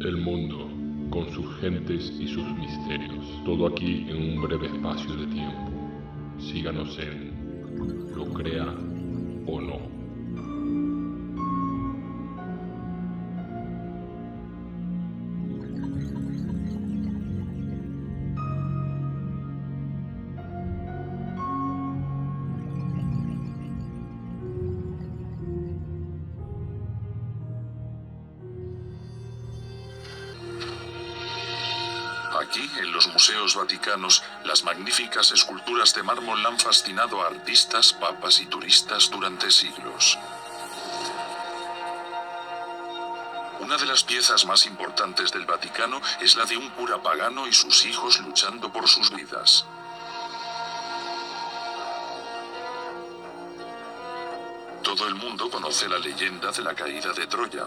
El mundo, con sus gentes y sus misterios. Todo aquí en un breve espacio de tiempo. Síganos en Lo Crea o No. Aquí, en los museos vaticanos, las magníficas esculturas de mármol han fascinado a artistas, papas y turistas durante siglos. Una de las piezas más importantes del Vaticano es la de un cura pagano y sus hijos luchando por sus vidas. Todo el mundo conoce la leyenda de la caída de Troya,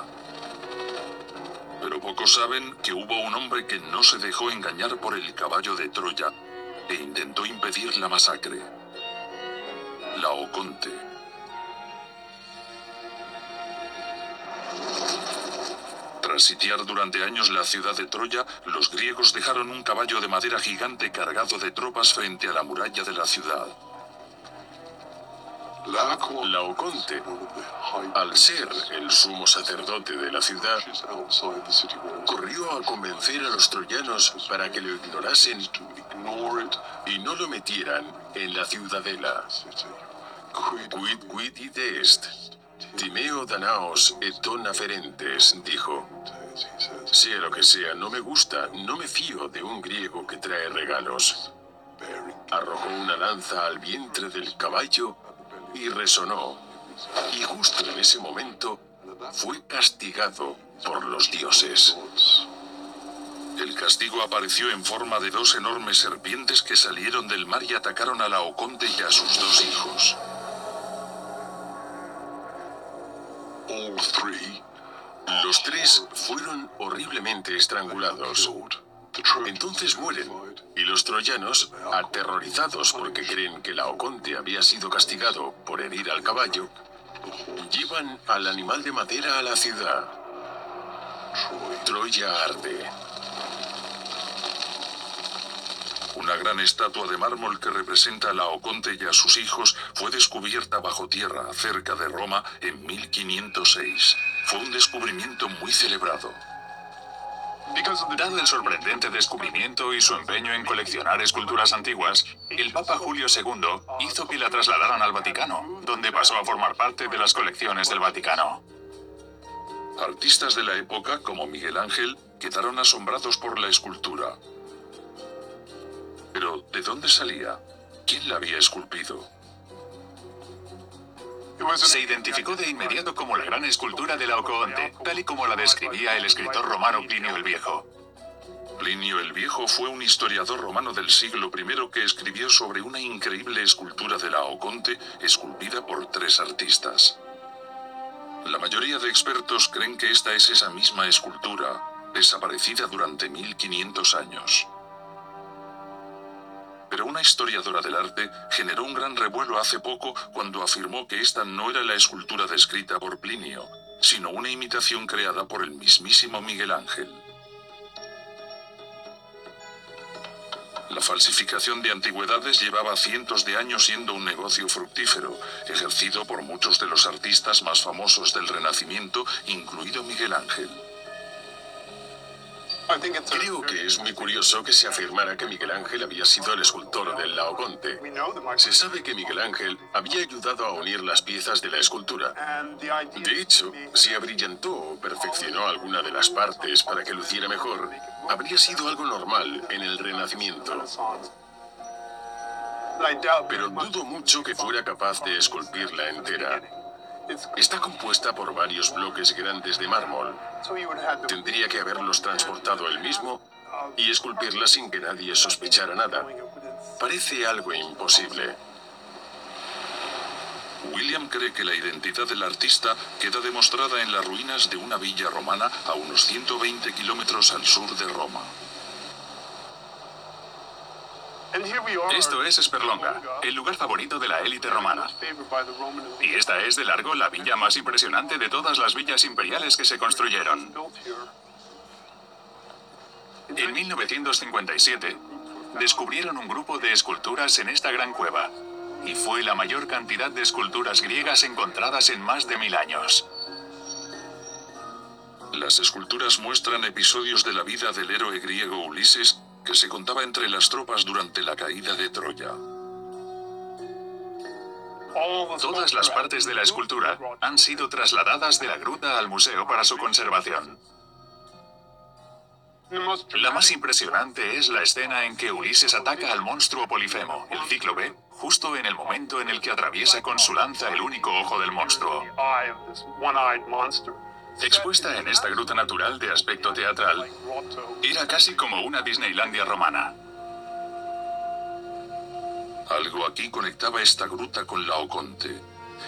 pocos saben que hubo un hombre que no se dejó engañar por el caballo de Troya e intentó impedir la masacre. Laoconte. Tras sitiar durante años la ciudad de Troya, los griegos dejaron un caballo de madera gigante cargado de tropas frente a la muralla de la ciudad. Laoconte, al ser el sumo sacerdote de la ciudad, corrió a convencer a los troyanos para que lo ignorasen y no lo metieran en la ciudadela. Quid quid id est, timeo danaos et ton aferentes, dijo. Sea lo que sea, no me gusta, no me fío de un griego que trae regalos. Arrojó una lanza al vientre del caballo y resonó. Y justo en ese momento fue castigado por los dioses. El castigo apareció en forma de dos enormes serpientes que salieron del mar y atacaron a Laoconte y a sus dos hijos. Los tres fueron horriblemente estrangulados. Entonces mueren, y los troyanos, aterrorizados porque creen que Laoconte había sido castigado por herir al caballo, llevan al animal de madera a la ciudad. Troya arde. Una gran estatua de mármol que representa a Laoconte y a sus hijos fue descubierta bajo tierra cerca de Roma en 1506. Fue un descubrimiento muy celebrado. Dado el sorprendente descubrimiento y su empeño en coleccionar esculturas antiguas, el Papa Julio II hizo que la trasladaran al Vaticano, donde pasó a formar parte de las colecciones del Vaticano. Artistas de la época, como Miguel Ángel, quedaron asombrados por la escultura. Pero, ¿de dónde salía? ¿Quién la había esculpido? Se identificó de inmediato como la gran escultura de Laocoonte, tal y como la describía el escritor romano Plinio el Viejo. Plinio el Viejo fue un historiador romano del siglo I que escribió sobre una increíble escultura de Laoconte esculpida por tres artistas. La mayoría de expertos creen que esta es esa misma escultura, desaparecida durante 1500 años. Historiadora del arte generó un gran revuelo hace poco cuando afirmó que esta no era la escultura descrita por Plinio, sino una imitación creada por el mismísimo Miguel Ángel. La falsificación de antigüedades llevaba cientos de años siendo un negocio fructífero, ejercido por muchos de los artistas más famosos del Renacimiento, incluido Miguel Ángel. Creo que es muy curioso que se afirmara que Miguel Ángel había sido el escultor del Laoconte. Se sabe que Miguel Ángel había ayudado a unir las piezas de la escultura. De hecho, si abrillantó o perfeccionó alguna de las partes para que luciera mejor, habría sido algo normal en el Renacimiento. Pero dudo mucho que fuera capaz de esculpirla entera. Está compuesta por varios bloques grandes de mármol. Tendría que haberlos transportado él mismo y esculpirla sin que nadie sospechara nada. Parece algo imposible. William cree que la identidad del artista queda demostrada en las ruinas de una villa romana a unos 120 kilómetros al sur de Roma. Esto es Esperlonga, el lugar favorito de la élite romana. Y esta es de largo la villa más impresionante de todas las villas imperiales que se construyeron. En 1957, descubrieron un grupo de esculturas en esta gran cueva, y fue la mayor cantidad de esculturas griegas encontradas en más de mil años. Las esculturas muestran episodios de la vida del héroe griego Ulises que se contaba entre las tropas durante la caída de Troya. Todas las partes de la escultura han sido trasladadas de la gruta al museo para su conservación. La más impresionante es la escena en que Ulises ataca al monstruo Polifemo, el cíclope, justo en el momento en el que atraviesa con su lanza el único ojo del monstruo. Expuesta en esta gruta natural de aspecto teatral, era casi como una Disneylandia romana. Algo aquí conectaba esta gruta con la Oconte.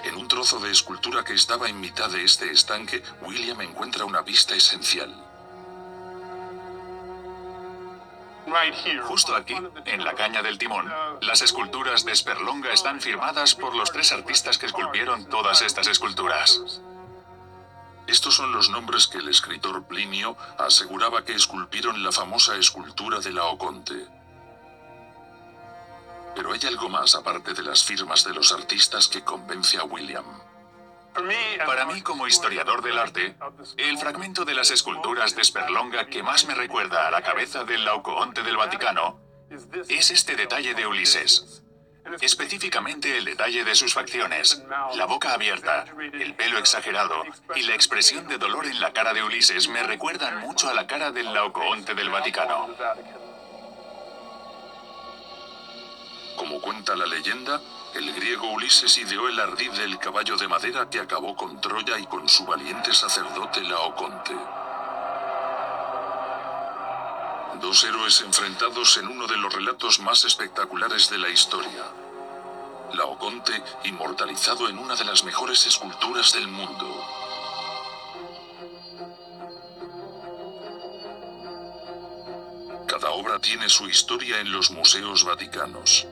En un trozo de escultura que estaba en mitad de este estanque, William encuentra una pista esencial. Justo aquí, en la caña del timón, las esculturas de Sperlonga están firmadas por los tres artistas que esculpieron todas estas esculturas. Estos son los nombres que el escritor Plinio aseguraba que esculpieron la famosa escultura de Laoconte. Pero hay algo más aparte de las firmas de los artistas que convence a William. Para mí, como historiador del arte, el fragmento de las esculturas de Sperlonga que más me recuerda a la cabeza del Laucoonte del Vaticano es este detalle de Ulises. Específicamente el detalle de sus facciones, la boca abierta, el pelo exagerado y la expresión de dolor en la cara de Ulises me recuerdan mucho a la cara del Laucoonte del Vaticano. Como cuenta la leyenda, el griego Ulises ideó el ardid del caballo de madera que acabó con Troya y con su valiente sacerdote Laoconte. Dos héroes enfrentados en uno de los relatos más espectaculares de la historia. Laoconte inmortalizado en una de las mejores esculturas del mundo. Cada obra tiene su historia en los museos vaticanos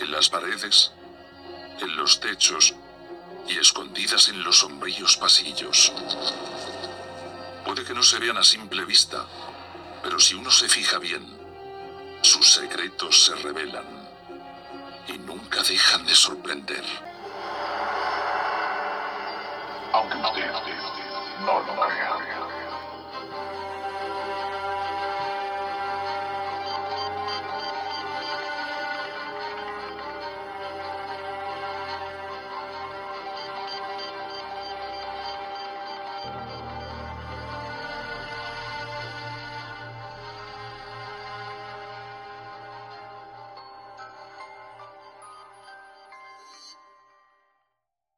en las paredes, en los techos y escondidas en los sombríos pasillos. Puede que no se vean a simple vista, pero si uno se fija bien, sus secretos se revelan y nunca dejan de sorprender. Aunque usted no lo